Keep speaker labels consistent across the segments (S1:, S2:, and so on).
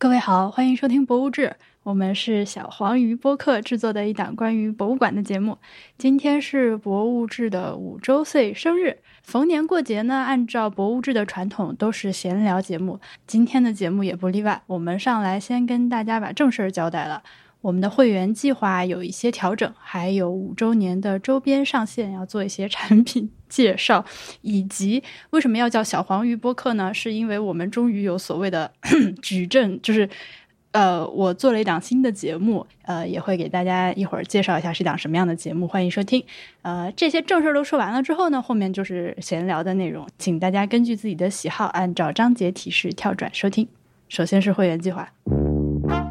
S1: 各位好，欢迎收听《博物志》，我们是小黄鱼播客制作的一档关于博物馆的节目。今天是《博物志》的五周岁生日，逢年过节呢，按照《博物志》的传统都是闲聊节目，今天的节目也不例外。我们上来先跟大家把正事儿交代了。我们的会员计划有一些调整，还有五周年的周边上线，要做一些产品介绍，以及为什么要叫小黄鱼播客呢？是因为我们终于有所谓的 矩阵，就是呃，我做了一档新的节目，呃，也会给大家一会儿介绍一下是档什么样的节目，欢迎收听。呃，这些正事儿都说完了之后呢，后面就是闲聊的内容，请大家根据自己的喜好，按照章节提示跳转收听。首先是会员计划。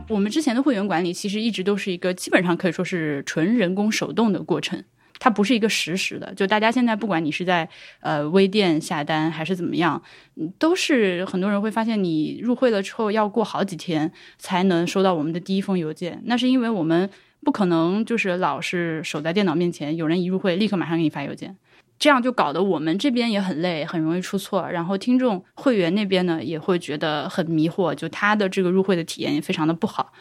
S1: 我们之前的会员管理其实一直都是一个基本上可以说是纯人工手动的过程，它不是一个实时的。就大家现在不管你是在呃微店下单还是怎么样，都是很多人会发现你入会了之后要过好几天才能收到我们的第一封邮件。那是因为我们不可能就是老是守在电脑面前，有人一入会立刻马上给你发邮件。这样就搞得我们这边也很累，很容易出错。然后听众会员那边呢也会觉得很迷惑，就他的这个入会的体验也非常的不好。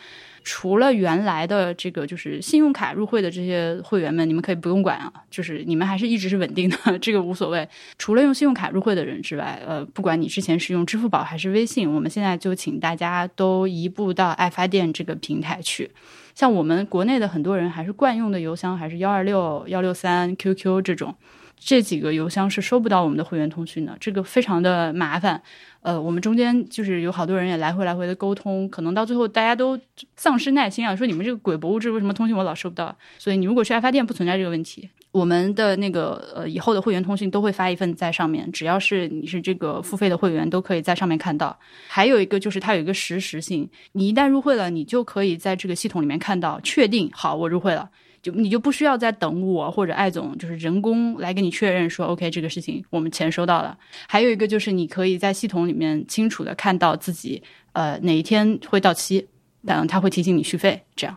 S1: 除了原来的这个就是信用卡入会的这些会员们，你们可以不用管啊，就是你们还是一直是稳定的，这个无所谓。除了用信用卡入会的人之外，呃，不管你之前是用支付宝还是微信，我们现在就请大家都移步到爱发电这个平台去。像我们国内的很多人还是惯用的邮箱，还是幺二六幺六三 QQ 这种。这几个邮箱是收不到我们的会员通讯的，这个非常的麻烦。呃，我们中间就是有好多人也来回来回的沟通，可能到最后大家都丧失耐心啊，说你们这个鬼博物志为什么通讯我老收不到？所以你如果去爱发电不存在这个问题，我们的那个呃以后的会员通讯都会发一份在上面，只要是你是这个付费的会员都可以在上面看到。还有一个就是它有一个实时性，你一旦入会了，你就可以在这个系统里面看到，确定好我入会了。就你就不需要再等我或者艾总，就是人工来给你确认说，OK，这个事情我们钱收到了。还有一个就是你可以在系统里面清楚的看到自己呃哪一天会到期，嗯，他会提醒你续费。这样，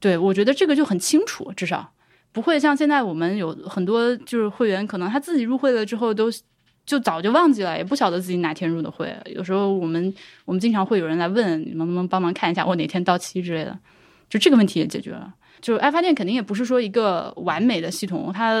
S1: 对我觉得这个就很清楚，至少不会像现在我们有很多就是会员，可能他自己入会了之后都就早就忘记了，也不晓得自己哪天入的会。有时候我们我们经常会有人来问，能不能帮忙看一下我哪天到期之类的，就这个问题也解决了。就爱发电肯定也不是说一个完美的系统，它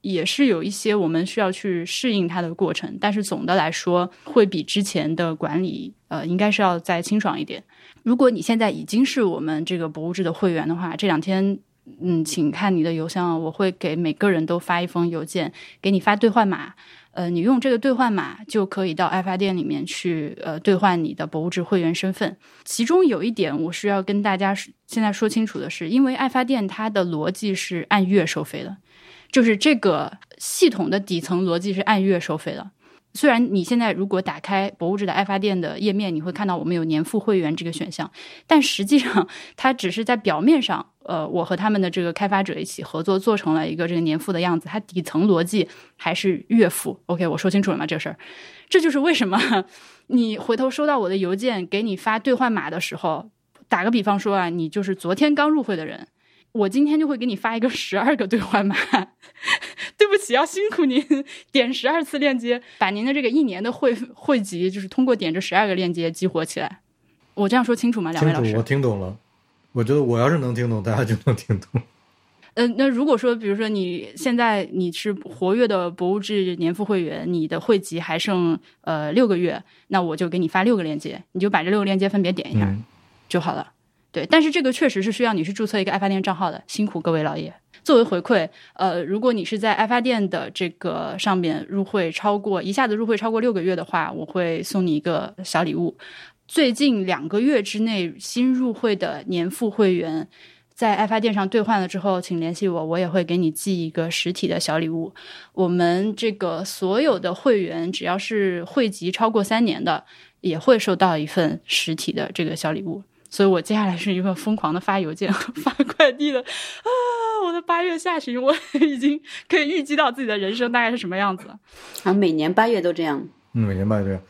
S1: 也是有一些我们需要去适应它的过程。但是总的来说，会比之前的管理呃，应该是要再清爽一点。如果你现在已经是我们这个博物志的会员的话，这两天嗯，请看你的邮箱，我会给每个人都发一封邮件，给你发兑换码。呃，你用这个兑换码就可以到爱发店里面去，呃，兑换你的博物志会员身份。其中有一点我是要跟大家现在说清楚的是，因为爱发店它的逻辑是按月收费的，就是这个系统的底层逻辑是按月收费的。虽然你现在如果打开博物志的爱发电的页面，你会看到我们有年付会员这个选项，但实际上它只是在表面上，呃，我和他们的这个开发者一起合作做成了一个这个年付的样子，它底层逻辑还是月付。OK，我说清楚了吗？这个事儿，这就是为什么你回头收到我的邮件给你发兑换码的时候，打个比方说啊，你就是昨天刚入会的人。我今天就会给你发一个 十二个兑换码，对不起，要辛苦您点十二次链接，把您的这个一年的会会籍，就是通过点这十二个链接激活起来。我这样说清楚吗？两位老师，
S2: 我听懂了。我觉得我要是能听懂，大家就能听懂。
S1: 嗯，那如果说，比如说你现在你是活跃的博物志年付会员，你的会籍还剩呃六个月，那我就给你发六个链接，你就把这六个链接分别点一下就好了。对，但是这个确实是需要你去注册一个爱发电账号的，辛苦各位老爷。作为回馈，呃，如果你是在爱发电的这个上面入会超过一下子入会超过六个月的话，我会送你一个小礼物。最近两个月之内新入会的年付会员，在爱发电上兑换了之后，请联系我，我也会给你寄一个实体的小礼物。我们这个所有的会员，只要是汇集超过三年的，也会收到一份实体的这个小礼物。所以我接下来是一个疯狂的发邮件和 发快递的啊！我的八月下旬，我已经可以预计到自己的人生大概是什么样子了。
S3: 啊，每年八月都这样。
S2: 嗯，每年八月这样。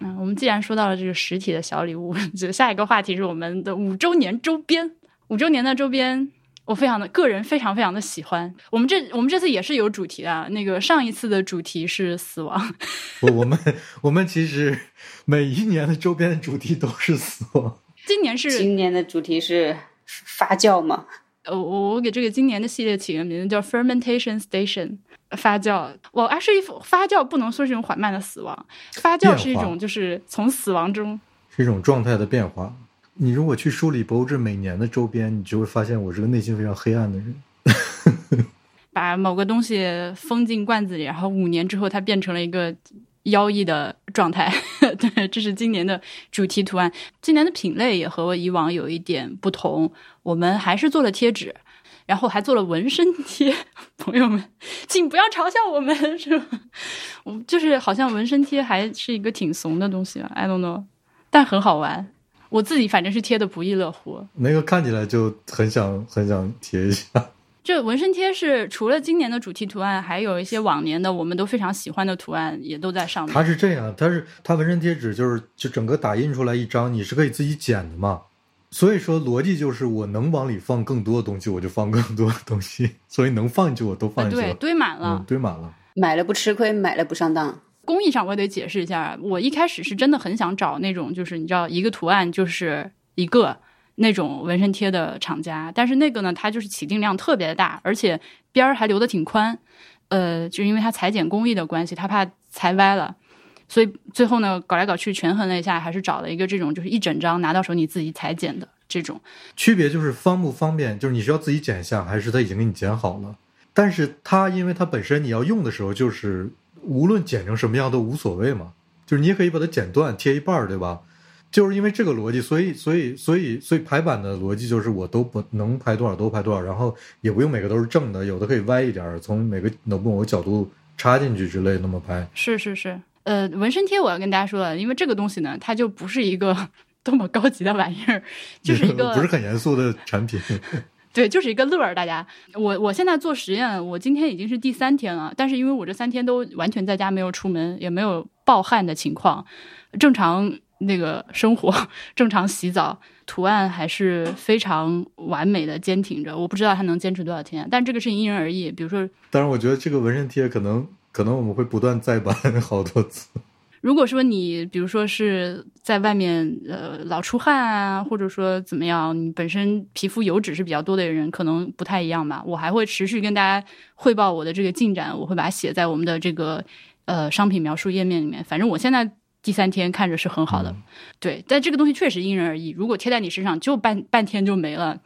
S1: 嗯，我们既然说到了这个实体的小礼物，就下一个话题是我们的五周年周边。五周年的周边，我非常的个人非常非常的喜欢。我们这我们这次也是有主题的，那个上一次的主题是死亡，
S2: 我我们我们其实每一年的周边的主题都是死亡。
S1: 今年是
S3: 今年的主题是发酵嘛？
S1: 呃，我我给这个今年的系列起个名字叫 Fermentation Station，发酵。我 actually 发酵不能说是一种缓慢的死亡，发酵是一种就是从死亡中
S2: 是一种状态的变化。你如果去梳理博物志每年的周边，你就会发现我是个内心非常黑暗的人。
S1: 把某个东西封进罐子里，然后五年之后它变成了一个妖异的状态。对，这是今年的主题图案。今年的品类也和我以往有一点不同，我们还是做了贴纸。然后还做了纹身贴，朋友们，请不要嘲笑我们，是吧？我就是好像纹身贴还是一个挺怂的东西，I don't know，但很好玩。我自己反正是贴的不亦乐乎。
S2: 那个看起来就很想很想贴一下。
S1: 这纹身贴是除了今年的主题图案，还有一些往年的我们都非常喜欢的图案也都在上面。
S2: 它是这样，它是它纹身贴纸就是就整个打印出来一张，你是可以自己剪的嘛。所以说逻辑就是我能往里放更多的东西，我就放更多的东西，所以能放进去我都放
S1: 啊，
S2: 进去了。
S1: 对，堆满了。
S2: 嗯，堆满了。
S3: 买了不吃亏，买了不上当。
S1: 工艺上我也得解释一下，我一开始是真的很想找那种就是你知道一个图案就是一个那种纹身贴的厂家，但是那个呢，它就是起订量特别大，而且边儿还留的挺宽，呃，就因为它裁剪工艺的关系，它怕裁歪了。所以最后呢，搞来搞去权衡了一下，还是找了一个这种就是一整张拿到手你自己裁剪的这种。
S2: 区别就是方不方便，就是你需要自己剪一下，还是他已经给你剪好了。但是它因为它本身你要用的时候，就是无论剪成什么样都无所谓嘛，就是你也可以把它剪断贴一半儿，对吧？就是因为这个逻辑，所以所以所以所以排版的逻辑就是我都不能排多少都排多少，然后也不用每个都是正的，有的可以歪一点儿，从每个某个角度插进去之类那么拍。
S1: 是是是，呃，纹身贴我要跟大家说了，因为这个东西呢，它就不是一个 多么高级的玩意儿，就是一个
S2: 不是很严肃的产品。
S1: 对，就是一个乐儿。大家，我我现在做实验，我今天已经是第三天了，但是因为我这三天都完全在家，没有出门，也没有暴汗的情况，正常那个生活，正常洗澡，图案还是非常完美的坚挺着。我不知道它能坚持多少天，但这个是因人而异。比如说，
S2: 当然，我觉得这个纹身贴可能可能我们会不断再版好多次。
S1: 如果说你比如说是在外面呃老出汗啊，或者说怎么样，你本身皮肤油脂是比较多的人，可能不太一样吧。我还会持续跟大家汇报我的这个进展，我会把它写在我们的这个呃商品描述页面里面。反正我现在第三天看着是很好的，
S2: 嗯
S1: 对，但这个东西确实因人而异。如果贴在你身上就半半天就没了，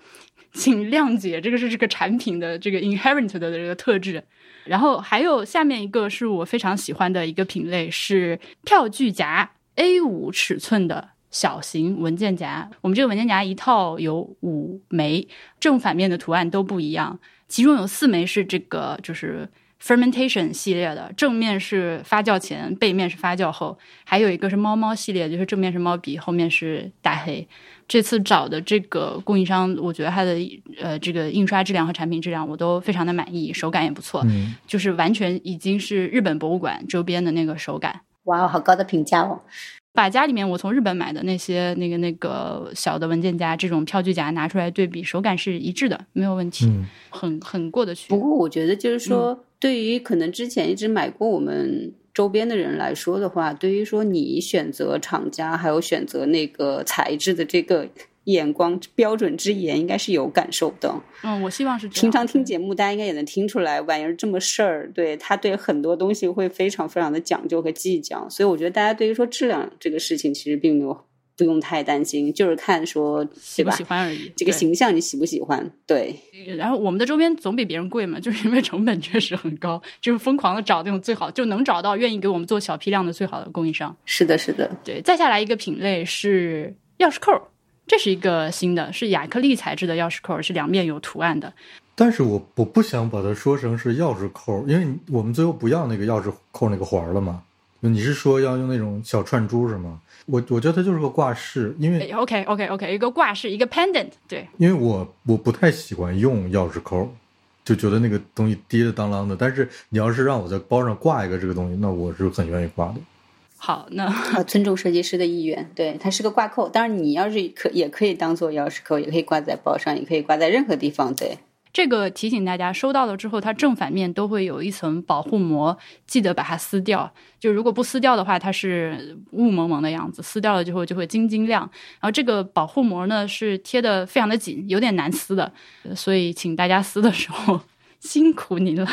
S1: 请谅解，这个是这个产品的这个 inherent 的这个特质。然后还有下面一个是我非常喜欢的一个品类是票据夹 A 五尺寸的小型文件夹。我们这个文件夹一套有五枚，正反面的图案都不一样，其中有四枚是这个就是 fermentation 系列的，正面是发酵前，背面是发酵后，还有一个是猫猫系列，就是正面是猫鼻，后面是大黑。这次找的这个供应商，我觉得它的呃这个印刷质量和产品质量我都非常的满意，手感也不错，
S2: 嗯，
S1: 就是完全已经是日本博物馆周边的那个手感。
S3: 哇，好高的评价哦！
S1: 把家里面我从日本买的那些那个那个小的文件夹，这种票据夹拿出来对比，手感是一致的，没有问题，
S2: 嗯
S1: 很很过得去
S3: 不。过我觉得就是说，对于可能之前一直买过我们周边的人来说的话，对于说你选择厂家还有选择那个材质的这个眼光标准之严，应该是有感受的。
S1: 嗯，我希望是这样
S3: 平常听节目，大家应该也能听出来，婉儿这么事儿，对他对很多东西会非常非常的讲究和计较，所以我觉得大家对于说质量这个事情，其实并没有不用太担心，就是看说
S1: 喜不喜？欢而已。
S3: 这个形象你喜不喜欢？对，
S1: 然后我们的周边总比别人贵嘛，就是因为成本确实很高，就是疯狂的找那种最好，就能找到愿意给我们做小批量的最好的供应商。
S3: 是的，是的，
S1: 对，再下来一个品类是钥匙扣，这是一个新的，是亚克力材质的钥匙扣，是两面有图案的。
S2: 但是我我不想把它说成是钥匙扣，因为我们最后不要那个钥匙扣那个环儿了嘛。你是说要用那种小串珠是吗？我我觉得它就是个挂饰，因为
S1: OK OK OK，一个挂饰，一个 pendant，对，
S2: 因为我我不太喜欢用钥匙扣，就觉得那个东西跌的当啷的。但是你要是让我在包上挂一个这个东西，那我是很愿意挂的。
S1: 好，那
S3: 啊，尊重设计师的意愿，对，它是个挂扣。当然，你要是可也可以当做钥匙扣，也可以挂在包上，也可以挂在任何地方。对，
S1: 这个提醒大家，收到了之后，它正反面都会有一层保护膜，记得把它撕掉。就如果不撕掉的话，它是雾蒙蒙的样子；撕掉了之后就会晶晶亮。然后这个保护膜呢是贴的非常的紧，有点难撕的，所以请大家撕的时候 辛苦您了。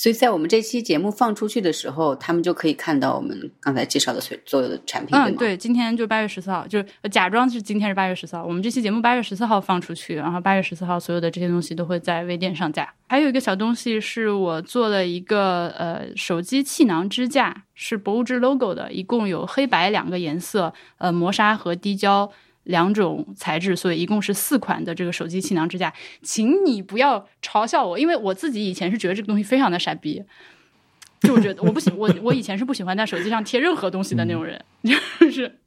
S3: 所以在我们这期节目放出去的时候，他们就可以看到我们刚才介绍的所所有的产品，
S1: 嗯，对，今天就八月十四号，就是假装是今天是八月十四号，我们这期节目八月十四号放出去，然后八月十四号所有的这些东西都会在微店上架。还有一个小东西是我做了一个呃手机气囊支架，是博物志 logo 的，一共有黑白两个颜色，呃磨砂和滴胶。两种材质，所以一共是四款的这个手机气囊支架，请你不要嘲笑我，因为我自己以前是觉得这个东西非常的傻逼，就我觉得我不喜我我以前是不喜欢在手机上贴任何东西的那种人，就是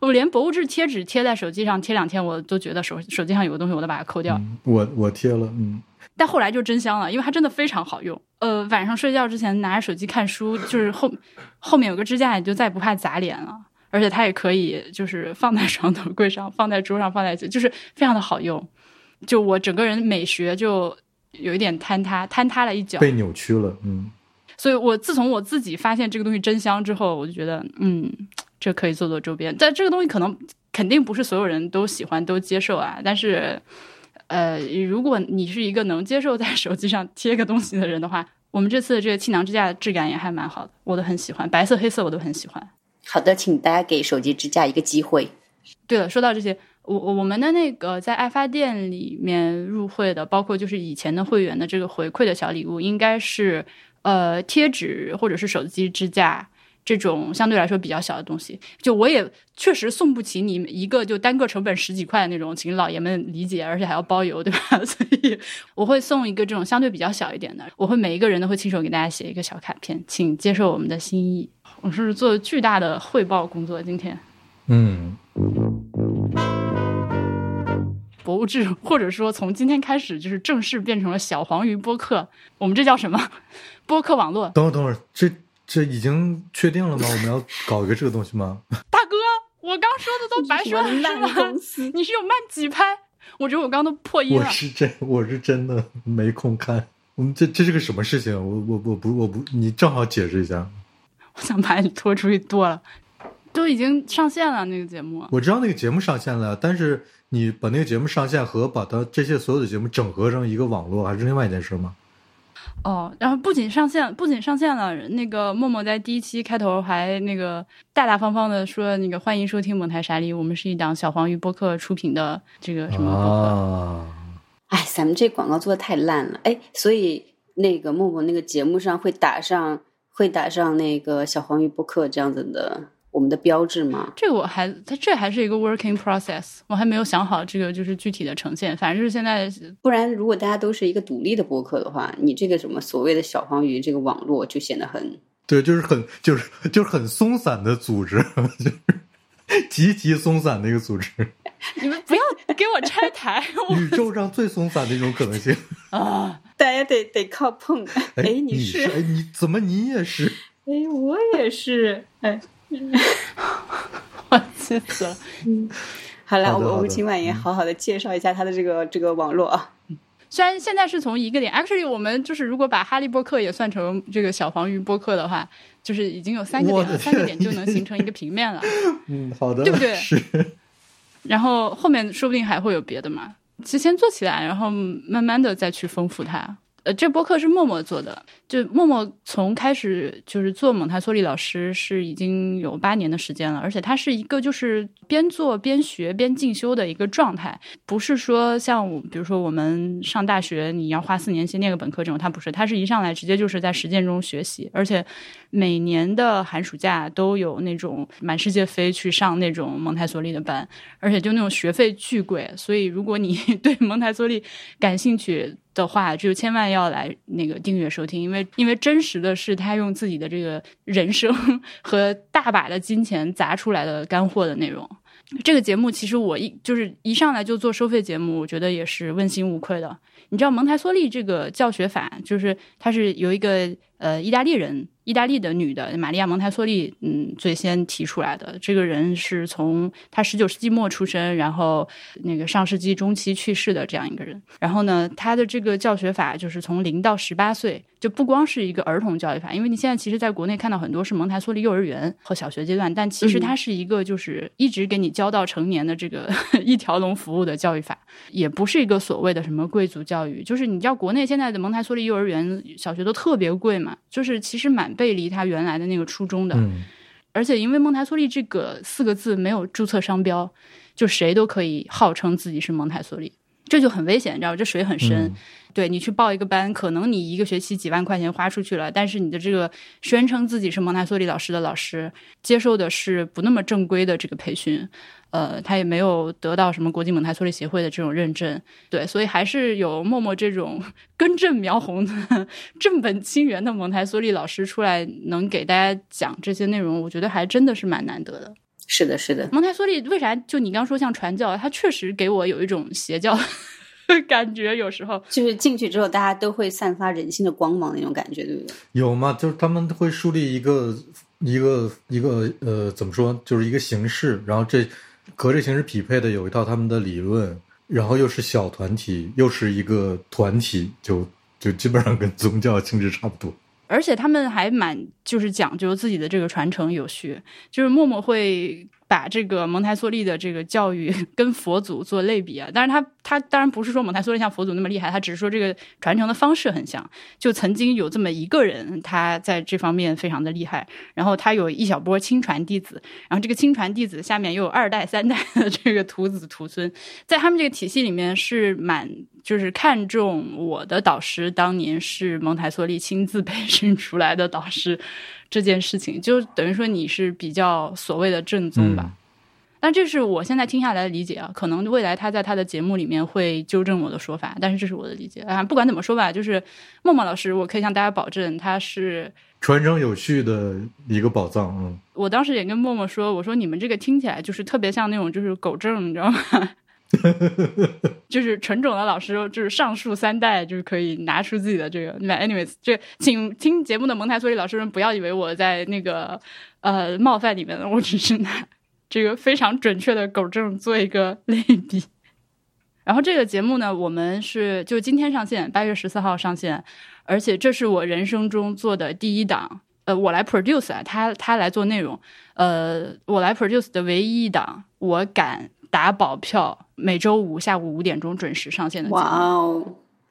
S1: 我连博物志贴纸贴在手机上贴两天，我都觉得手手机上有个东西我都把它抠掉。
S2: 我我贴了，嗯，
S1: 但后来就真香了，因为它真的非常好用。呃，晚上睡觉之前拿着手机看书，就是后后面有个支架，你就再也不怕砸脸了。而且它也可以，就是放在床头柜上，放在桌上，放在就是非常的好用。就我整个人美学就有一点坍塌，坍塌了一角，
S2: 被扭曲了。嗯，
S1: 所以我自从我自己发现这个东西真香之后，我就觉得，嗯，这可以做做周边。但这个东西可能肯定不是所有人都喜欢都接受啊。但是，呃，如果你是一个能接受在手机上贴个东西的人的话，我们这次的这个气囊支架的质感也还蛮好的，我都很喜欢，白色、黑色我都很喜欢。
S3: 好的，请大家给手机支架一个机会。
S1: 对了，说到这些，我我们的那个在爱发店里面入会的，包括就是以前的会员的这个回馈的小礼物，应该是呃贴纸或者是手机支架这种相对来说比较小的东西。就我也确实送不起你一个就单个成本十几块的那种，请老爷们理解，而且还要包邮，对吧？所以我会送一个这种相对比较小一点的，我会每一个人都会亲手给大家写一个小卡片，请接受我们的心意。我是做巨大的汇报工作，今天，
S2: 嗯，
S1: 博物志，或者说从今天开始就是正式变成了小黄鱼播客，我们这叫什么？播客网络。
S2: 等会儿，等会儿，这这已经确定了吗？我们要搞一个这个东西吗？
S1: 大哥，我刚说的都白说了
S3: 吗？
S1: 你是有慢几拍？我觉得我刚都破音
S2: 了。我是真，我是真的没空看。我们这这是个什么事情？我我我不我不，你正好解释一下。
S1: 我想把你拖出去剁了，都已经上线了那个节目。
S2: 我知道那个节目上线了，但是你把那个节目上线和把它这些所有的节目整合成一个网络，还是另外一件事吗？
S1: 哦，然后不仅上线，不仅上线了，那个默默在第一期开头还那个大大方方的说，那个欢迎收听蒙台沙利，我们是一档小黄鱼播客出品的这个什么播
S2: 客。
S3: 哎，咱们这广告做的太烂了，哎，所以那个默默那个节目上会打上。会打上那个小黄鱼播客这样子的我们的标志吗？
S1: 这个我还，它这还是一个 working process，我还没有想好这个就是具体的呈现。反正就是现在，
S3: 不然如果大家都是一个独立的播客的话，你这个什么所谓的小黄鱼这个网络就显得很
S2: 对，就是很就是就是很松散的组织，就 是 极其松散的一个组织。
S1: 你们不要给我拆台！
S2: 宇宙上最松散的一种可能性
S1: 啊！
S3: 大家得得靠碰。哎，
S2: 你
S3: 是？
S2: 哎，你怎么你也是？
S3: 哎，我也是。哎，
S1: 我气死了。
S3: 嗯，好了，我我们今晚也好好的介绍一下他的这个这个网络啊。
S1: 虽然现在是从一个点，actually 我们就是如果把哈利波特也算成这个小黄鱼播客的话，就是已经有三个点了，三个点就能形成一个平面了。
S2: 嗯，好的，
S1: 对不对？
S2: 是。
S1: 然后后面说不定还会有别的嘛，提前做起来，然后慢慢的再去丰富它。呃，这播客是默默做的，就默默从开始就是做蒙台梭利老师是已经有八年的时间了，而且他是一个就是边做边学边进修的一个状态，不是说像比如说我们上大学你要花四年先念个本科这种，他不是，他是一上来直接就是在实践中学习，而且每年的寒暑假都有那种满世界飞去上那种蒙台梭利的班，而且就那种学费巨贵，所以如果你 对蒙台梭利感兴趣。的话，就千万要来那个订阅收听，因为因为真实的是他用自己的这个人生 和大把的金钱砸出来的干货的内容。这个节目其实我一就是一上来就做收费节目，我觉得也是问心无愧的。你知道蒙台梭利这个教学法，就是它是有一个呃，意大利人，意大利的女的玛利亚蒙台梭利，嗯，最先提出来的。这个人是从她十九世纪末出生，然后那个上世纪中期去世的这样一个人。然后呢，他的这个教学法就是从零到十八岁，就不光是一个儿童教育法，因为你现在其实在国内看到很多是蒙台梭利幼儿园和小学阶段，但其实它是一个就是一直给你教到成年的这个 一条龙服务的教育法，也不是一个所谓的什么贵族教育。就是你知道国内现在的蒙台梭利幼儿园、小学都特别贵嘛。就是其实蛮背离他原来的那个初衷的，而且因为蒙台梭利这个四个字没有注册商标，就谁都可以号称自己是蒙台梭利，这就很危险，你知道吗？这水很深。对你去报一个班，可能你一个学期几万块钱花出去了，但是你的这个宣称自己是蒙台梭利老师的老师，接受的是不那么正规的这个培训，呃，他也没有得到什么国际蒙台梭利协会的这种认证，对，所以还是有默默这种 根正苗红的 正本清源的蒙台梭利老师出来，能给大家讲这些内容，我觉得还真的是蛮难得的。
S3: 是的，是的，
S1: 蒙台梭利为啥就你刚说像传教，他确实给我有一种邪教。感觉有时候
S3: 就是进去之后，大家都会散发人性的光芒那种感觉，对不对？
S2: 有吗？就是他们会树立一个一个一个呃，怎么说？就是一个形式，然后这和这形式匹配的有一套他们的理论，然后又是小团体，又是一个团体，就就基本上跟宗教性质差不多。
S1: 而且他们还蛮就是讲究自己的这个传承有序，就是默默会。把这个蒙台梭利的这个教育 跟佛祖做类比啊，但是他他当然不是说蒙台梭利像佛祖那么厉害，他只是说这个传承的方式很像。就曾经有这么一个人，他在这方面非常的厉害，然后他有一小波亲传弟子，然后这个亲传弟子下面又有二代三代的这个徒子徒孙，在他们这个体系里面是蛮就是看重我的导师当年是蒙台梭利亲自培训出来的导师。这件事情就等于说你是比较所谓的正宗吧，但这是我现在听下来的理解啊，可能未来他在他的节目里面会纠正我的说法，但是这是我的理解啊。不管怎么说吧，就是默默老师，我可以向大家保证，他是
S2: 传承有序的一个宝藏。嗯，
S1: 我当时也跟默默说，我说你们这个听起来就是特别像那种就是狗证，你知道吗？就是纯种的老师，就是上述三代，就是可以拿出自己的这个。那 anyways，这请听节目的蒙台梭利老师们不要以为我在那个呃冒犯你们，我只是拿这个非常准确的狗证做一个类比。然后这个节目呢，我们是就今天上线，八月十四号上线，而且这是我人生中做的第一档，呃，我来 produce 啊，他他来做内容，呃，我来 produce 的唯一一档，我敢。打保票，每周五下午五点钟准时上线的节目。
S3: 哇哦，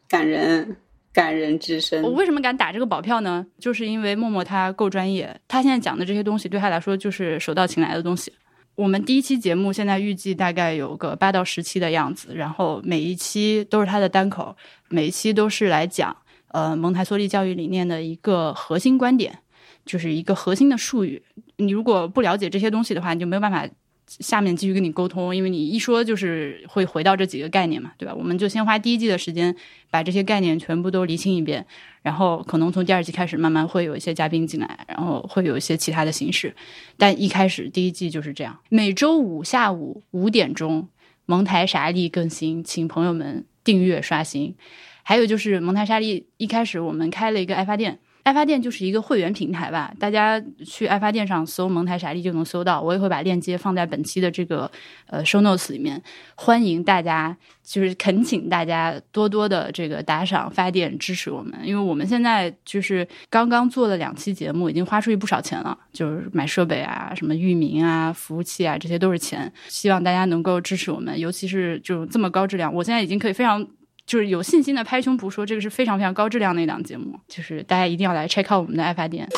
S3: 感人，感人至深。
S1: 我为什么敢打这个保票呢？就是因为默默他够专业，他现在讲的这些东西对他来说就是手到擒来的东西。我们第一期节目现在预计大概有个八到十期的样子，然后每一期都是他的单口，每一期都是来讲呃蒙台梭利教育理念的一个核心观点，就是一个核心的术语。你如果不了解这些东西的话，你就没有办法。下面继续跟你沟通，因为你一说就是会回到这几个概念嘛，对吧？我们就先花第一季的时间把这些概念全部都理清一遍，然后可能从第二季开始慢慢会有一些嘉宾进来，然后会有一些其他的形式。但一开始第一季就是这样，每周五下午五点钟蒙台莎莉更新，请朋友们订阅刷新。还有就是蒙台莎莉一开始我们开了一个爱发电。爱发电就是一个会员平台吧，大家去爱发电上搜“蒙台傻利”就能搜到。我也会把链接放在本期的这个呃 show notes 里面，欢迎大家，就是恳请大家多多的这个打赏发电支持我们，因为我们现在就是刚刚做了两期节目，已经花出去不少钱了，就是买设备啊、什么域名啊、服务器啊，这些都是钱。希望大家能够支持我们，尤其是就这么高质量，我现在已经可以非常。就是有信心的拍胸脯说，这个是非常非常高质量的一档节目，就是大家一定要来 check out 我们的爱发电。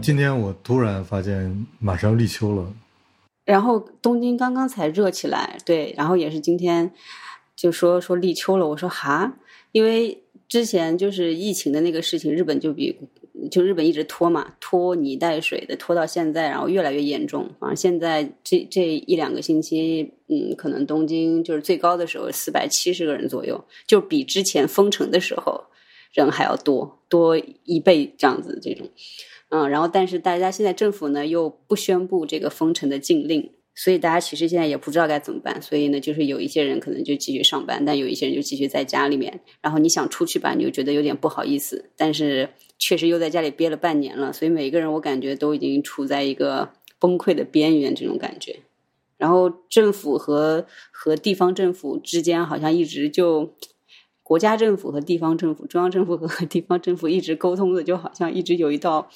S2: 今天我突然发现马上要立秋了，
S3: 然后东京刚刚才热起来，对，然后也是今天就说说立秋了，我说哈，因为之前就是疫情的那个事情，日本就比。就日本一直拖嘛，拖泥带水的拖到现在，然后越来越严重。反正现在这这一两个星期，嗯，可能东京就是最高的时候四百七十个人左右，就比之前封城的时候人还要多多一倍这样子。这种，嗯，然后但是大家现在政府呢又不宣布这个封城的禁令，所以大家其实现在也不知道该怎么办。所以呢，就是有一些人可能就继续上班，但有一些人就继续在家里面。然后你想出去吧，你又觉得有点不好意思，但是确实又在家里憋了半年了。所以每一个人我感觉都已经处在一个崩溃的边缘，这种感觉。然后政府和和地方政府之间好像一直就。国家政府和地方政府，中央政府和 地方政府一直沟通的，就好像一直有一道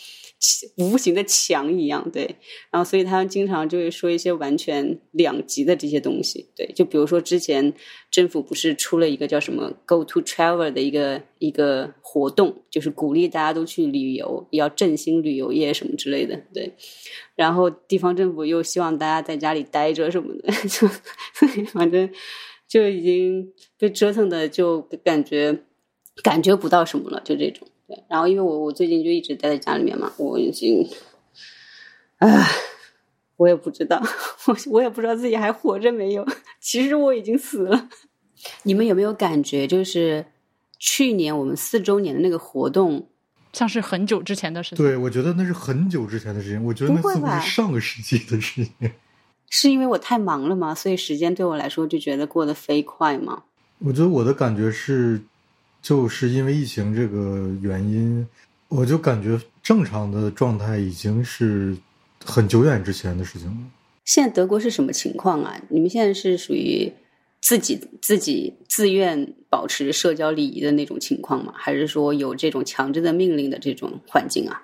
S3: 无形的墙一样，对。然后，所以他们经常就会说一些完全两极的这些东西，对。就比如说，之前政府不是出了一个叫什么 “Go to Travel” 的一个一个活动，就是鼓励大家都去旅游，要振兴旅游业什么之类的，对。然后地方政府又希望大家在家里待着什么的，就 反正。就已经被折腾的，就感觉感觉不到什么了，就这种。对，然后因为我我最近就一直待在家里面嘛，我已经，唉，我也不知道，我我也不知道自己还活着没有。其实我已经死了。你们有没有感觉，就是去年我们四周年的那个活动，
S1: 像是很久之前的事情？
S2: 对，我觉得那是很久之前的事情。我觉得那似乎是上个世纪的事情。
S3: 是因为我太忙了吗？所以时间对我来说就觉得过得飞快吗？
S2: 我觉得我的感觉是，就是因为疫情这个原因，我就感觉正常的状态已经是很久远之前的事情了。
S3: 现在德国是什么情况啊？你们现在是属于自己自己自愿保持社交礼仪的那种情况吗？还是说有这种强制的命令的这种环境啊？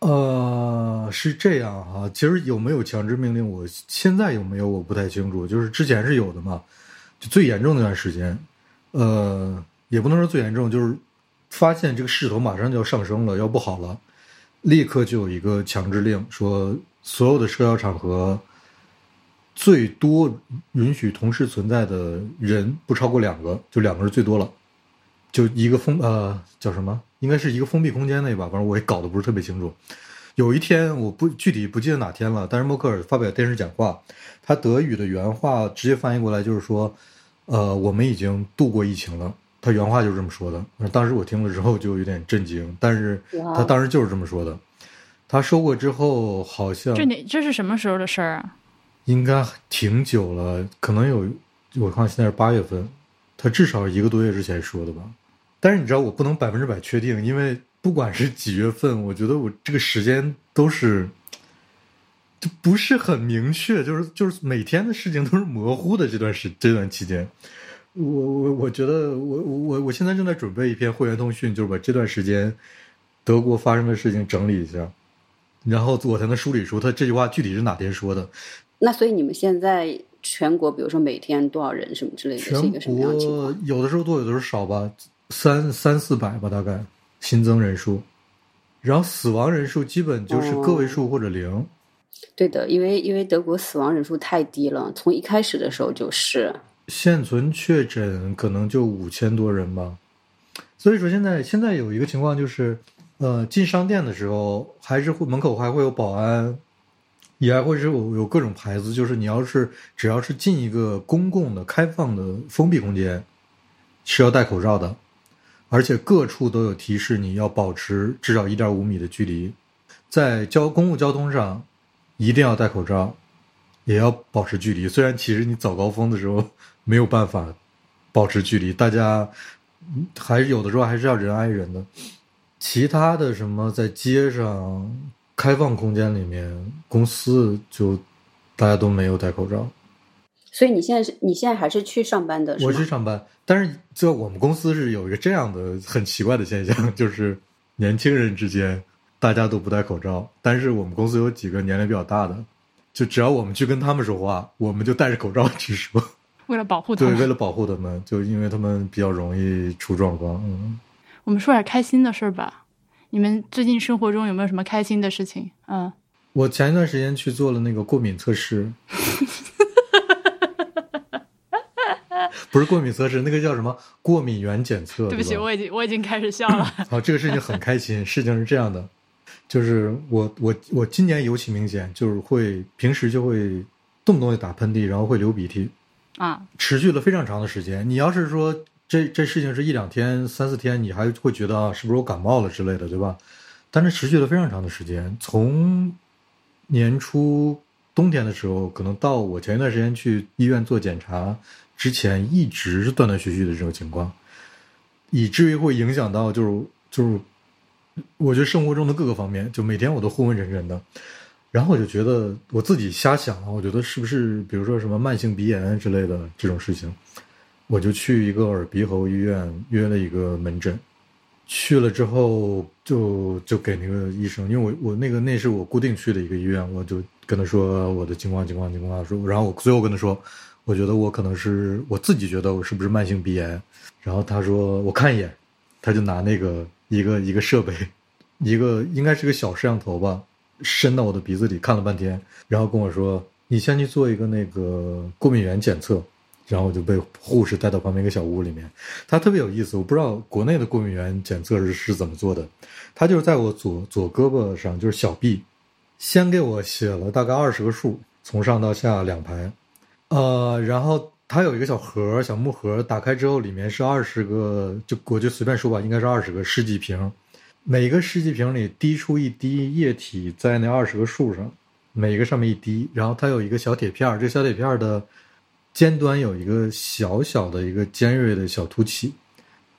S2: 呃，是这样哈。其实有没有强制命令，我现在有没有我不太清楚。就是之前是有的嘛，就最严重那段时间，呃，也不能说最严重，就是发现这个势头马上就要上升了，要不好了，立刻就有一个强制令，说所有的社交场合最多允许同时存在的人不超过两个，就两个是最多了，就一个封呃叫什么？应该是一个封闭空间内吧，反正我也搞得不是特别清楚。有一天，我不具体不记得哪天了，但是默克尔发表电视讲话，他德语的原话直接翻译过来就是说：“呃，我们已经度过疫情了。”他原话就是这么说的。当时我听了之后就有点震惊，但是他当时就是这么说的。他说过之后，好像
S1: 这哪这是什么时候的事儿啊？
S2: 应该挺久了，可能有我看现在是八月份，他至少一个多月之前说的吧。但是你知道我不能百分之百确定，因为不管是几月份，我觉得我这个时间都是就不是很明确，就是就是每天的事情都是模糊的。这段时这段期间，我我我觉得我我我现在正在准备一篇会员通讯，就是把这段时间德国发生的事情整理一下，然后我才能梳理出他这句话具体是哪天说的。
S3: 那所以你们现在全国，比如说每天多少人什么之类的，是一个什么样情况？
S2: 有的时候多，有的时候少吧。三三四百吧，大概新增人数，然后死亡人数基本就是个位数或者零。
S3: 对的，因为因为德国死亡人数太低了，从一开始的时候就是。
S2: 现存确诊可能就五千多人吧，所以说现在现在有一个情况就是，呃，进商店的时候还是会门口还会有保安，也还会是有有各种牌子，就是你要是只要是进一个公共的开放的封闭空间，是要戴口罩的。而且各处都有提示，你要保持至少一点五米的距离，在交公共交通上一定要戴口罩，也要保持距离。虽然其实你早高峰的时候没有办法保持距离，大家还是有的时候还是要人挨人的。其他的什么在街上、开放空间里面、公司就大家都没有戴口罩。
S3: 所以你现在是你现在还是去上班的？
S2: 我去上班，但是就我们公司是有一个这样的很奇怪的现象，就是年轻人之间大家都不戴口罩，但是我们公司有几个年龄比较大的，就只要我们去跟他们说话，我们就戴着口罩去说，
S1: 为了保护他们，
S2: 对，为了保护他们，就因为他们比较容易出状况。嗯，
S1: 我们说点开心的事儿吧。你们最近生活中有没有什么开心的事情？嗯，
S2: 我前一段时间去做了那个过敏测试。不是过敏测试，那个叫什么过敏原检测？
S1: 对不起，我已经我已经开始笑了。
S2: 好，这个事情很开心。事情是这样的，就是我我我今年尤其明显，就是会平时就会动不动就打喷嚏，然后会流鼻涕
S1: 啊，
S2: 持续了非常长的时间。你要是说这这事情是一两天、三四天，你还会觉得啊，是不是我感冒了之类的，对吧？但是持续了非常长的时间，从年初。冬天的时候，可能到我前一段时间去医院做检查之前，一直是断断续续的这种情况，以至于会影响到就是就是，我觉得生活中的各个方面，就每天我都昏昏沉沉的。然后我就觉得我自己瞎想了，我觉得是不是比如说什么慢性鼻炎之类的这种事情，我就去一个耳鼻喉医院约了一个门诊。去了之后就就给那个医生，因为我我那个那是我固定去的一个医院，我就跟他说我的情况情况情况说，然后我最后跟他说，我觉得我可能是我自己觉得我是不是慢性鼻炎，然后他说我看一眼，他就拿那个一个一个设备，一个应该是个小摄像头吧，伸到我的鼻子里看了半天，然后跟我说你先去做一个那个过敏原检测。然后我就被护士带到旁边一个小屋里面，他特别有意思，我不知道国内的过敏原检测是是怎么做的。他就是在我左左胳膊上，就是小臂，先给我写了大概二十个数，从上到下两排，呃，然后它有一个小盒，小木盒，打开之后里面是二十个，就我就随便说吧，应该是二十个试剂瓶，每个试剂瓶里滴出一滴液体在那二十个数上，每个上面一滴，然后它有一个小铁片，这小铁片的。尖端有一个小小的一个尖锐的小凸起，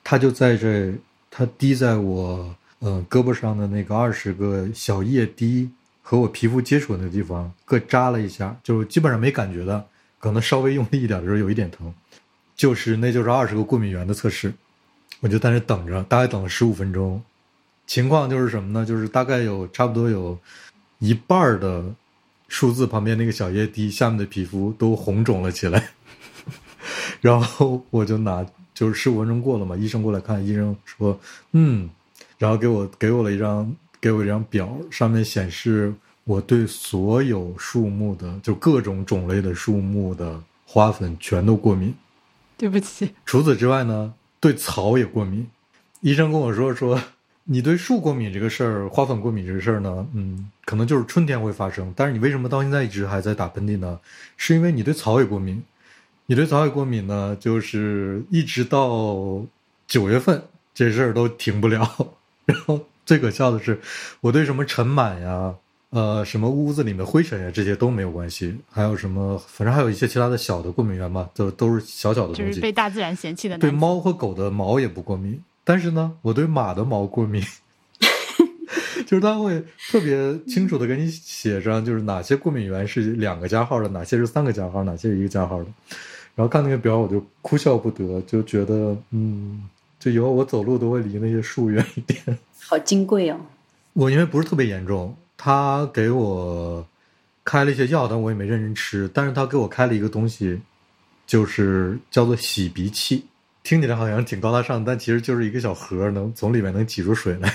S2: 它就在这，它滴在我呃胳膊上的那个二十个小液滴和我皮肤接触的那地方各扎了一下，就基本上没感觉的，可能稍微用力一点的时候有一点疼，就是那就是二十个过敏原的测试，我就在那等着，大概等了十五分钟，情况就是什么呢？就是大概有差不多有一半的。数字旁边那个小液滴下面的皮肤都红肿了起来，然后我就拿，就是十五分钟过了嘛，医生过来看，医生说，嗯，然后给我给我了一张给我一张表，上面显示我对所有树木的就各种种类的树木的花粉全都过敏。
S1: 对不起。
S2: 除此之外呢，对草也过敏。医生跟我说说。你对树过敏这个事儿，花粉过敏这个事儿呢，嗯，可能就是春天会发生。但是你为什么到现在一直还在打喷嚏呢？是因为你对草也过敏。你对草也过敏呢，就是一直到九月份这事儿都停不了。然后最可笑的是，我对什么尘螨呀、呃，什么屋子里面灰尘呀这些都没有关系。还有什么，反正还有一些其他的小的过敏源嘛，都都是小小的东西。
S1: 就是被大自然嫌弃的。
S2: 对猫和狗的毛也不过敏。但是呢，我对马的毛过敏，就是他会特别清楚的给你写上，就是哪些过敏源是两个加号的，哪些是三个加号，哪些是一个加号的。然后看那个表，我就哭笑不得，就觉得，嗯，就以后我走路都会离那些树远一点。
S3: 好金贵哦！
S2: 我因为不是特别严重，他给我开了一些药，但我也没认真吃。但是他给我开了一个东西，就是叫做洗鼻器。听起来好像挺高大上，但其实就是一个小盒，能从里面能挤出水来。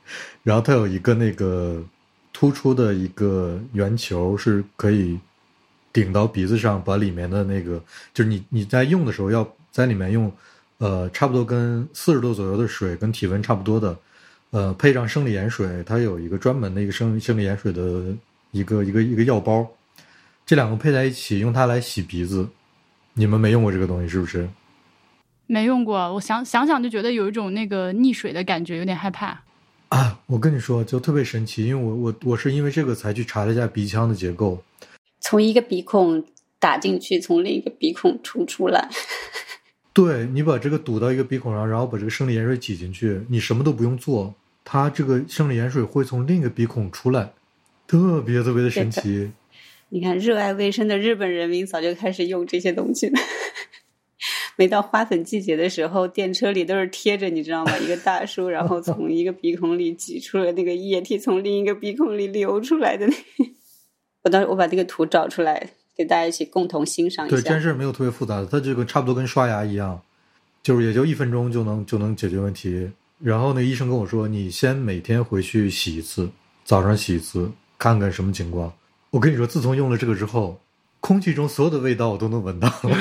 S2: 然后它有一个那个突出的一个圆球，是可以顶到鼻子上，把里面的那个就是你你在用的时候要在里面用，呃，差不多跟四十度左右的水，跟体温差不多的，呃，配上生理盐水，它有一个专门的一个生生理盐水的一个一个一个药包，这两个配在一起，用它来洗鼻子。你们没用过这个东西是不是？
S1: 没用过，我想想想就觉得有一种那个溺水的感觉，有点害怕。
S2: 啊，我跟你说，就特别神奇，因为我我我是因为这个才去查了一下鼻腔的结构，
S3: 从一个鼻孔打进去，从另一个鼻孔出出来。
S2: 对你把这个堵到一个鼻孔上，然后把这个生理盐水挤进去，你什么都不用做，它这个生理盐水会从另一个鼻孔出来，特别特别的神奇。
S3: 你看，热爱卫生的日本人民早就开始用这些东西了。每到花粉季节的时候，电车里都是贴着，你知道吗？一个大叔，然后从一个鼻孔里挤出了那个液体，从另一个鼻孔里流出来的那。我当时我把这个图找出来，给大家一起共同欣赏一下。
S2: 对，这件事没有特别复杂的，它这个差不多跟刷牙一样，就是也就一分钟就能就能解决问题。然后那医生跟我说，你先每天回去洗一次，早上洗一次，看看什么情况。我跟你说，自从用了这个之后，空气中所有的味道我都能闻到了。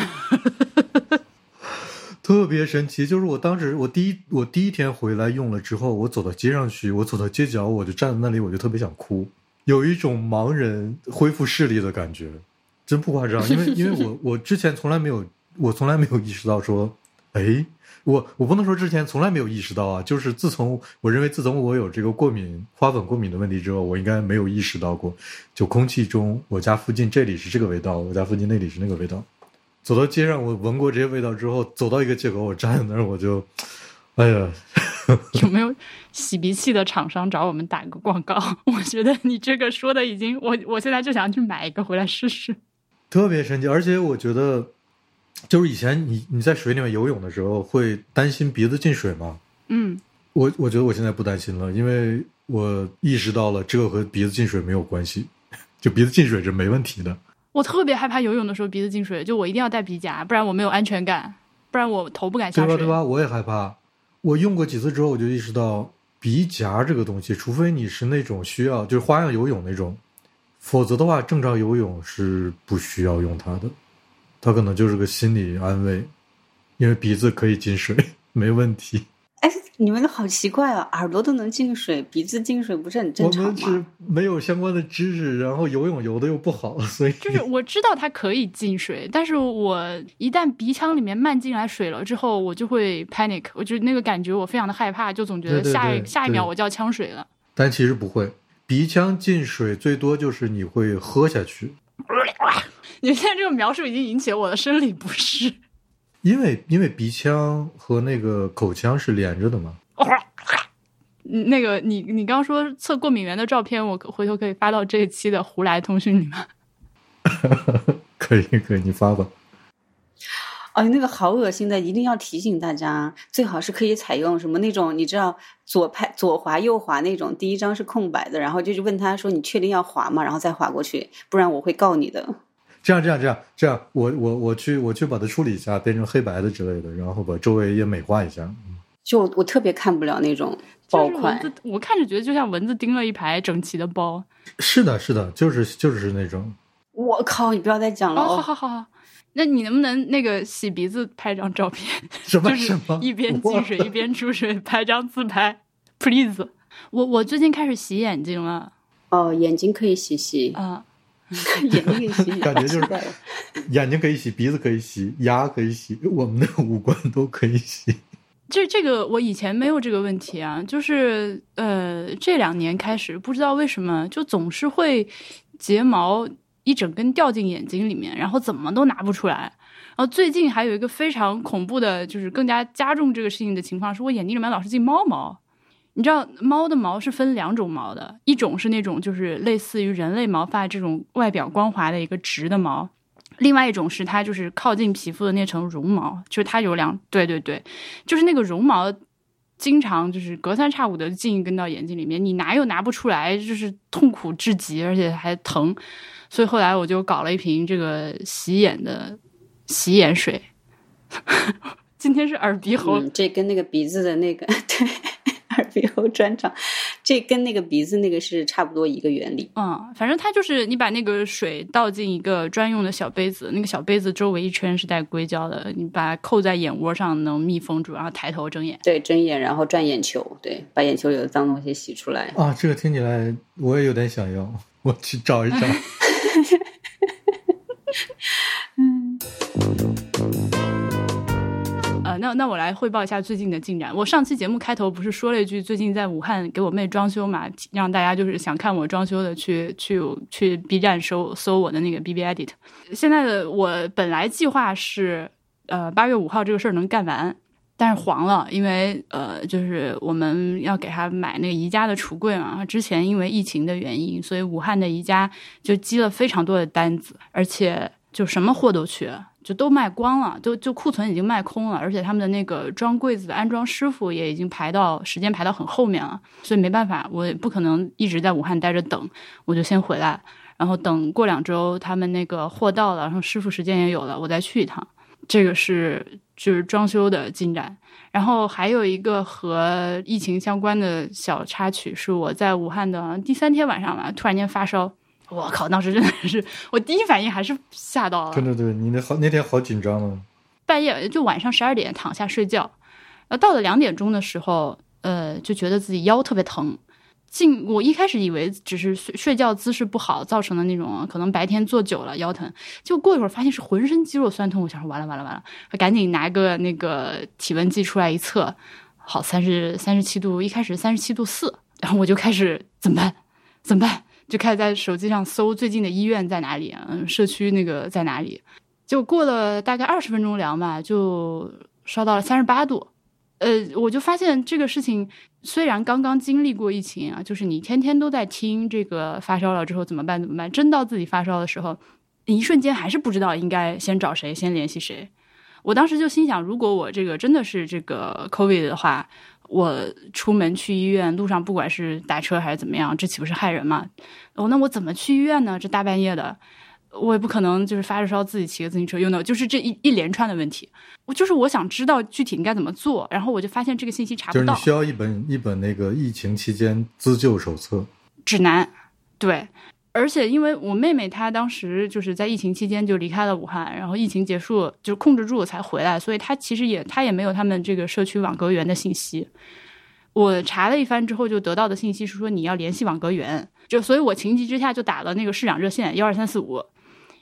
S2: 特别神奇，就是我当时我第一我第一天回来用了之后，我走到街上去，我走到街角，我就站在那里，我就特别想哭，有一种盲人恢复视力的感觉，真不夸张。因为因为我 我之前从来没有我从来没有意识到说哎，我我不能说之前从来没有意识到啊，就是自从我认为自从我有这个过敏花粉过敏的问题之后，我应该没有意识到过，就空气中我家附近这里是这个味道，我家附近那里是那个味道。走到街上，我闻过这些味道之后，走到一个街口，我站在那儿，我就，哎呀，
S1: 有没有洗鼻器的厂商找我们打个广告？我觉得你这个说的已经，我我现在就想去买一个回来试试。
S2: 特别神奇，而且我觉得，就是以前你你在水里面游泳的时候会担心鼻子进水吗？
S1: 嗯，
S2: 我我觉得我现在不担心了，因为我意识到了这个和鼻子进水没有关系，就鼻子进水是没问题的。
S1: 我特别害怕游泳的时候鼻子进水，就我一定要带鼻夹，不然我没有安全感，不然我头不敢下
S2: 水。对吧？对吧？我也害怕。我用过几次之后，我就意识到鼻夹这个东西，除非你是那种需要就是花样游泳那种。否则的话，正常游泳是不需要用它的，它可能就是个心理安慰，因为鼻子可以进水，没问题。
S3: 哎，你们好奇怪啊，耳朵都能进水，鼻子进水不是很正常吗？
S2: 我们是没有相关的知识，然后游泳游的又不好，所以
S1: 就是我知道它可以进水，但是我一旦鼻腔里面漫进来水了之后，我就会 panic，我就那个感觉我非常的害怕，就总觉得下一下一秒我就要呛水了。
S2: 但其实不会。鼻腔进水最多就是你会喝下去。
S1: 你现在这个描述已经引起了我的生理不适。
S2: 因为因为鼻腔和那个口腔是连着的嘛。
S1: 那个你你刚刚说测过敏源的照片，我回头可以发到这一期的胡来通讯里吗？
S2: 可以可以，你发吧。
S3: 哦，那个好恶心的，一定要提醒大家，最好是可以采用什么那种，你知道左拍左滑右滑那种，第一张是空白的，然后就是问他说你确定要滑吗？然后再滑过去，不然我会告你的。
S2: 这样这样这样这样，我我我去我去把它处理一下，变成黑白的之类的，然后把周围也美化一下。
S3: 就我特别看不了那种包款，
S1: 我看着觉得就像蚊子叮了一排整齐的包。
S2: 是的，是的，就是就是那种。
S3: 我靠，你不要再讲了。
S1: 好好好好。那你能不能那个洗鼻子拍张照片？
S2: 什么
S1: 什么？一边进水一边出水，拍张自拍，please。我我最近开始洗眼睛了。
S3: 哦，眼睛可以洗洗
S1: 啊，
S3: 眼睛可以洗，
S2: 感觉就是 眼睛可以洗，鼻子可以洗，牙可以洗，我们的五官都可以洗。
S1: 这这个我以前没有这个问题啊，就是呃这两年开始，不知道为什么就总是会睫毛。一整根掉进眼睛里面，然后怎么都拿不出来。然后最近还有一个非常恐怖的，就是更加加重这个事情的情况，是我眼睛里面老是进猫毛。你知道猫的毛是分两种毛的，一种是那种就是类似于人类毛发这种外表光滑的一个直的毛，另外一种是它就是靠近皮肤的那层绒毛，就是它有两对对对，就是那个绒毛经常就是隔三差五的进一根到眼睛里面，你拿又拿不出来，就是痛苦至极，而且还疼。所以后来我就搞了一瓶这个洗眼的洗眼水。今天是耳鼻喉，
S3: 这跟那个鼻子的那个 对耳鼻喉专场，这跟那个鼻子那个是差不多一个原理。
S1: 嗯，反正它就是你把那个水倒进一个专用的小杯子，那个小杯子周围一圈是带硅胶的，你把它扣在眼窝上能密封住，然后抬头睁眼。
S3: 对，睁眼然后转眼球，对，把眼球里的脏东西洗出来。
S2: 啊，这个听起来我也有点想要，我去找一找。
S1: 嗯，呃，那那我来汇报一下最近的进展。我上期节目开头不是说了一句，最近在武汉给我妹装修嘛，让大家就是想看我装修的去去去 B 站搜搜我的那个 B B Edit。现在的我本来计划是呃八月五号这个事儿能干完。但是黄了，因为呃，就是我们要给他买那个宜家的橱柜嘛。之前因为疫情的原因，所以武汉的宜家就积了非常多的单子，而且就什么货都缺，就都卖光了，就就库存已经卖空了。而且他们的那个装柜子的安装师傅也已经排到时间排到很后面了，所以没办法，我也不可能一直在武汉待着等，我就先回来，然后等过两周他们那个货到了，然后师傅时间也有了，我再去一趟。这个是就是装修的进展，然后还有一个和疫情相关的小插曲，是我在武汉的第三天晚上吧，突然间发烧，我靠，当时真的是我第一反应还是吓到了。
S2: 对对对，你那好那天好紧张啊！
S1: 半夜就晚上十二点躺下睡觉，呃，到了两点钟的时候，呃，就觉得自己腰特别疼，进我一开始以为只是睡睡觉姿势不好造成的那种，可能白天坐久了腰疼，就过一会儿发现是浑身肌肉酸痛，我想说完了完了完了，赶紧拿个那个体温计出来一测，好三十三十七度，一开始三十七度四，然后我就开始怎么办？怎么办？就开始在手机上搜最近的医院在哪里，嗯，社区那个在哪里？就过了大概二十分钟量吧，就烧到了三十八度。呃，我就发现这个事情虽然刚刚经历过疫情啊，就是你天天都在听这个发烧了之后怎么办怎么办，真到自己发烧的时候，一瞬间还是不知道应该先找谁，先联系谁。我当时就心想，如果我这个真的是这个 COVID 的话，我出门去医院路上不管是打车还是怎么样，这岂不是害人吗？哦，那我怎么去医院呢？这大半夜的。我也不可能就是发着烧自己骑个自行车用的，就是这一一连串的问题。我就是我想知道具体应该怎么做，然后我就发现这个信息查不到。
S2: 就是你需要一本一本那个疫情期间自救手册
S1: 指南，对。而且因为我妹妹她当时就是在疫情期间就离开了武汉，然后疫情结束就控制住才回来，所以她其实也她也没有他们这个社区网格员的信息。我查了一番之后，就得到的信息是说你要联系网格员，就所以我情急之下就打了那个市长热线幺二三四五。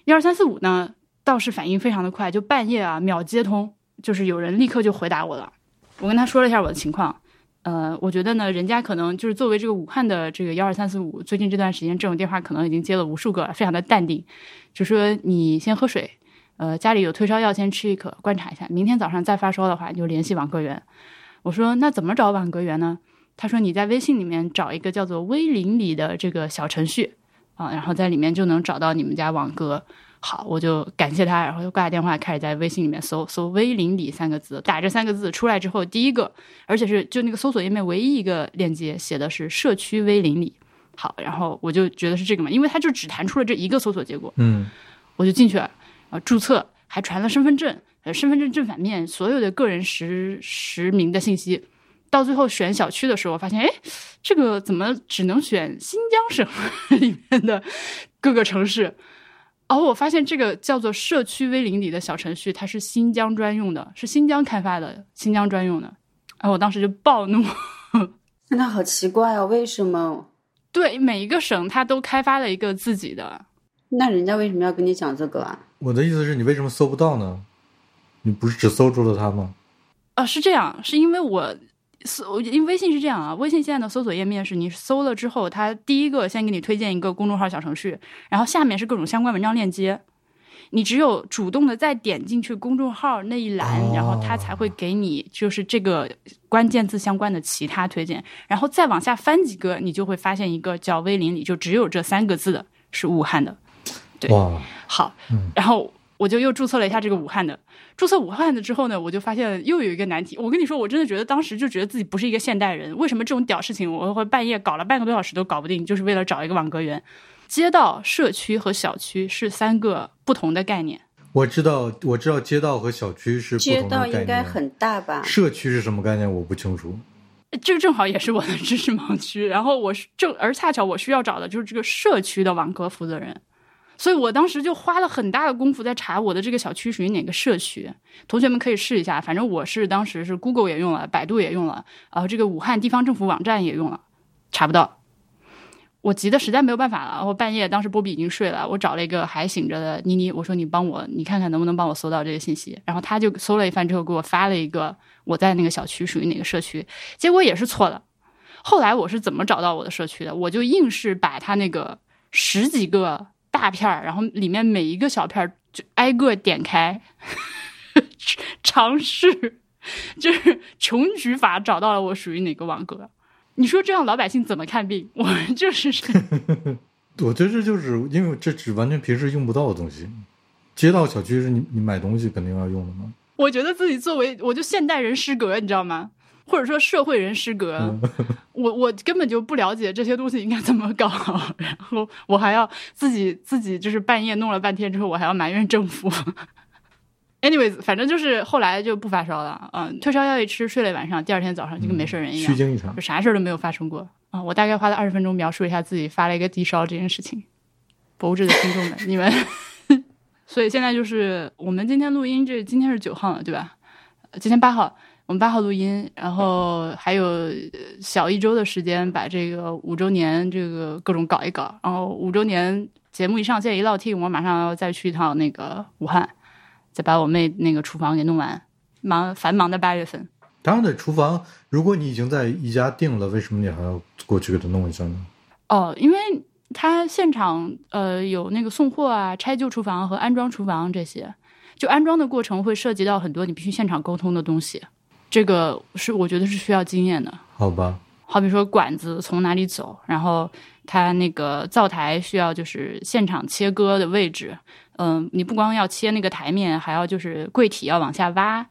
S1: 一二三四五呢，倒是反应非常的快，就半夜啊秒接通，就是有人立刻就回答我了。我跟他说了一下我的情况，呃，我觉得呢，人家可能就是作为这个武汉的这个幺二三四五，最近这段时间这种电话可能已经接了无数个，非常的淡定，就说你先喝水，呃，家里有退烧药先吃一颗，观察一下，明天早上再发烧的话，你就联系网格员。我说那怎么找网格员呢？他说你在微信里面找一个叫做微邻里的这个小程序。啊，然后在里面就能找到你们家网格。好，我就感谢他，然后就挂电话，开始在微信里面搜搜“威邻里”三个字，打这三个字出来之后，第一个，而且是就那个搜索页面唯一一个链接写的是“社区威邻里”。好，然后我就觉得是这个嘛，因为他就只弹出了这一个搜索结果。
S2: 嗯，
S1: 我就进去了，啊，注册，还传了身份证，呃，身份证正反面所有的个人实实名的信息。到最后选小区的时候，发现哎，这个怎么只能选新疆省里面的各个城市？哦，我发现这个叫做社区微邻里的小程序，它是新疆专用的，是新疆开发的，新疆专用的。哎，我当时就暴怒，
S3: 那好奇怪哦，为什么？
S1: 对，每一个省它都开发了一个自己的。
S3: 那人家为什么要跟你讲这个啊？
S2: 我的意思是你为什么搜不到呢？你不是只搜出了它吗？
S1: 啊，是这样，是因为我。搜，因为微信是这样啊，微信现在的搜索页面是你搜了之后，它第一个先给你推荐一个公众号小程序，然后下面是各种相关文章链接，你只有主动的再点进去公众号那一栏，然后它才会给你就是这个关键字相关的其他推荐，然后再往下翻几个，你就会发现一个叫威林里，就只有这三个字的是武汉的，对，好，然后我就又注册了一下这个武汉的。注册武汉的之后呢，我就发现又有一个难题。我跟你说，我真的觉得当时就觉得自己不是一个现代人。为什么这种屌事情我会半夜搞了半个多小时都搞不定？就是为了找一个网格员。街道、社区和小区是三个不同的概念。
S2: 我知道，我知道街道和小区是不同的
S3: 概念。街道应该很大吧？
S2: 社区是什么概念？我不清楚。
S1: 这正好也是我的知识盲区。然后我是正，而恰巧我需要找的就是这个社区的网格负责人。所以我当时就花了很大的功夫在查我的这个小区属于哪个社区。同学们可以试一下，反正我是当时是 Google 也用了，百度也用了，然后这个武汉地方政府网站也用了，查不到。我急的实在没有办法了，我半夜当时波比已经睡了，我找了一个还醒着的妮妮，我说你帮我，你看看能不能帮我搜到这个信息。然后他就搜了一番之后给我发了一个我在那个小区属于哪个社区，结果也是错的。后来我是怎么找到我的社区的？我就硬是把他那个十几个。大片儿，然后里面每一个小片儿就挨个点开，尝试就是穷举法找到了我属于哪个网格。你说这样老百姓怎么看病？我就是，
S2: 我觉得这就是因为这只完全平时用不到的东西。街道小区是你你买东西肯定要用的吗？
S1: 我觉得自己作为我就现代人失格，你知道吗？或者说社会人失格，我我根本就不了解这些东西应该怎么搞，然后我还要自己自己就是半夜弄了半天之后，我还要埋怨政府。Anyways，反正就是后来就不发烧了，嗯，退烧药一吃，睡了一晚上，第二天早上就跟没事人一样，
S2: 虚惊一场，
S1: 就啥事儿都没有发生过啊。我大概花了二十分钟描述一下自己发了一个低烧这件事情。博物志的听众们，你们，所以现在就是我们今天录音，这今天是九号了，对吧？今天八号。我们八号录音，然后还有小一周的时间把这个五周年这个各种搞一搞，然后五周年节目一上线一落听，我马上要再去一趟那个武汉，再把我妹那个厨房给弄完，忙繁忙的八月份。
S2: 当然，的厨房，如果你已经在宜家订了，为什么你还要过去给他弄一下呢？
S1: 哦，因为他现场呃有那个送货啊、拆旧厨房和安装厨房这些，就安装的过程会涉及到很多你必须现场沟通的东西，这个是我觉得是需要经验的。
S2: 好吧，
S1: 好比说管子从哪里走，然后它那个灶台需要就是现场切割的位置，嗯，你不光要切那个台面，还要就是柜体要往下挖，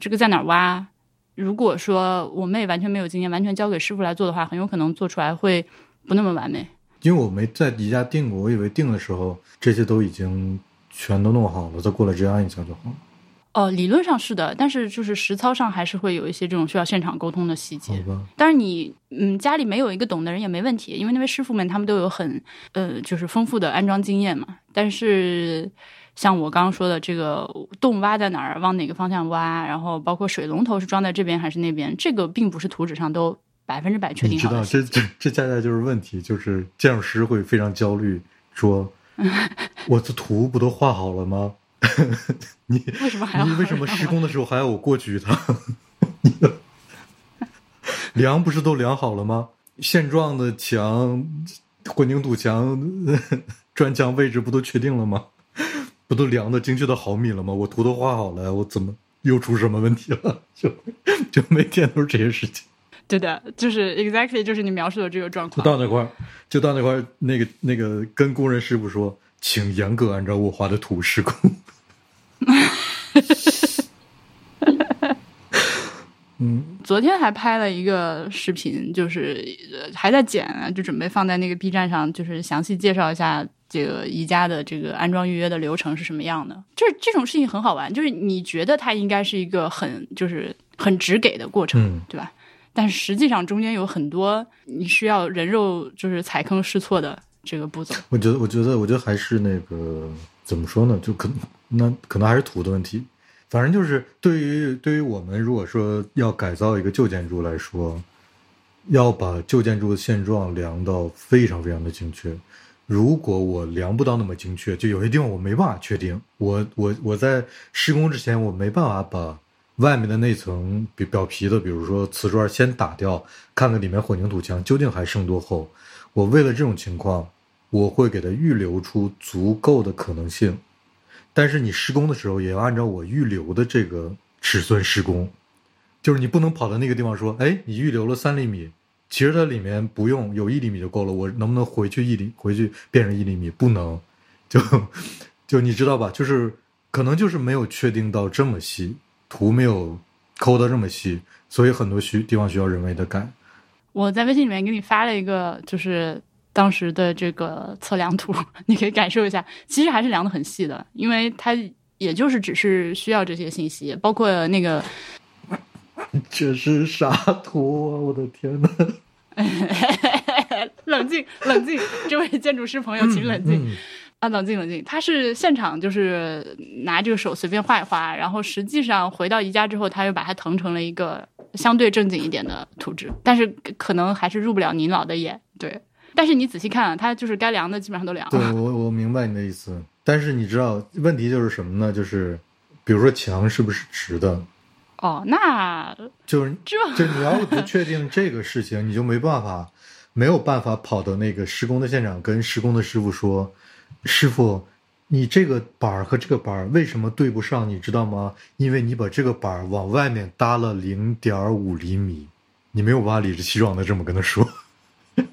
S1: 这个在哪儿挖？如果说我妹完全没有经验，完全交给师傅来做的话，很有可能做出来会不那么完美。
S2: 因为我没在宜家订过，我以为订的时候这些都已经全都弄好了，再过来直接按一下就好了。
S1: 哦，理论上是的，但是就是实操上还是会有一些这种需要现场沟通的细节。但是你嗯家里没有一个懂的人也没问题，因为那位师傅们他们都有很呃就是丰富的安装经验嘛。但是像我刚刚说的这个洞挖在哪儿，往哪个方向挖，然后包括水龙头是装在这边还是那边，这个并不是图纸上都百分之百确定好的。
S2: 你知道，这这这恰恰就是问题，就是建筑师会非常焦虑，说 我的图不都画好了吗？你
S1: 为什么还要
S2: 你为什么施工的时候还要我过去一趟？量不是都量好了吗？现状的墙、混凝土墙、砖墙位置不都确定了吗？不都量的精确到毫米了吗？我图都画好了，我怎么又出什么问题了？就就每天都是这些事情。
S1: 对的，就是 exactly 就是你描述的这个状况。
S2: 到那块儿，就到那块儿，那个那个跟工人师傅说，请严格按照我画的图施工。嗯，
S1: 昨天还拍了一个视频，就是还在剪，就准备放在那个 B 站上，就是详细介绍一下这个宜家的这个安装预约的流程是什么样的。就是这种事情很好玩，就是你觉得它应该是一个很就是很直给的过程，对吧？但是实际上中间有很多你需要人肉就是踩坑试错的这个步骤。
S2: 我觉得，我觉得，我觉得还是那个怎么说呢？就可那可能还是土的问题。反正就是对于对于我们如果说要改造一个旧建筑来说，要把旧建筑的现状量到非常非常的精确。如果我量不到那么精确，就有些地方我没办法确定。我我我在施工之前，我没办法把外面的那层表皮的，比如说瓷砖先打掉，看看里面混凝土墙究竟还剩多厚。我为了这种情况，我会给它预留出足够的可能性。但是你施工的时候也要按照我预留的这个尺寸施工，就是你不能跑到那个地方说，哎，你预留了三厘米，其实它里面不用有一厘米就够了，我能不能回去一厘回去变成一厘米？不能，就就你知道吧？就是可能就是没有确定到这么细，图没有抠到这么细，所以很多需地方需要人为的改。
S1: 我在微信里面给你发了一个，就是。当时的这个测量图，你可以感受一下，其实还是量的很细的，因为它也就是只是需要这些信息，包括那个。
S2: 这是啥图啊！我的天呐！
S1: 冷静，冷静，这位建筑师朋友，请冷静啊！冷静，冷静。他是现场就是拿这个手随便画一画，然后实际上回到宜家之后，他又把它腾成了一个相对正经一点的图纸，但是可能还是入不了您老的眼，对。但是你仔细看，它就是该量的基本上都量了。
S2: 对我，我明白你的意思。但是你知道问题就是什么呢？就是比如说墙是不是直的？
S1: 哦，那
S2: 就是
S1: 这，
S2: 就你要不确定这个事情，你就没办法，没有办法跑到那个施工的现场，跟施工的师傅说：“师傅，你这个板儿和这个板儿为什么对不上？你知道吗？因为你把这个板儿往外面搭了零点五厘米，你没有办法理直气壮的这么跟他说。”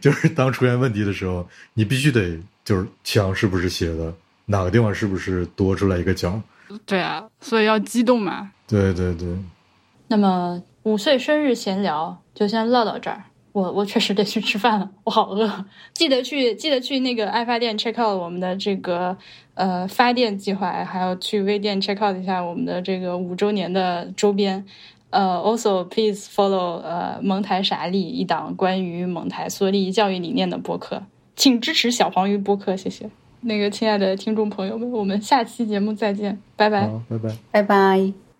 S2: 就是当出现问题的时候，你必须得就是墙是不是斜的，哪个地方是不是多出来一个角？
S1: 对啊，所以要激动嘛。
S2: 对对对。
S1: 那么五岁生日闲聊就先唠到这儿。我我确实得去吃饭了，我好饿。记得去记得去那个爱发电 check out 我们的这个呃发电计划，还有去微店 check out 一下我们的这个五周年的周边。呃，also please follow 呃蒙台傻利一档关于蒙台梭利教育理念的播客，请支持小黄鱼播客，谢谢。那个亲爱的听众朋友们，我们下期节目再见，拜拜，
S2: 拜拜，
S3: 拜拜。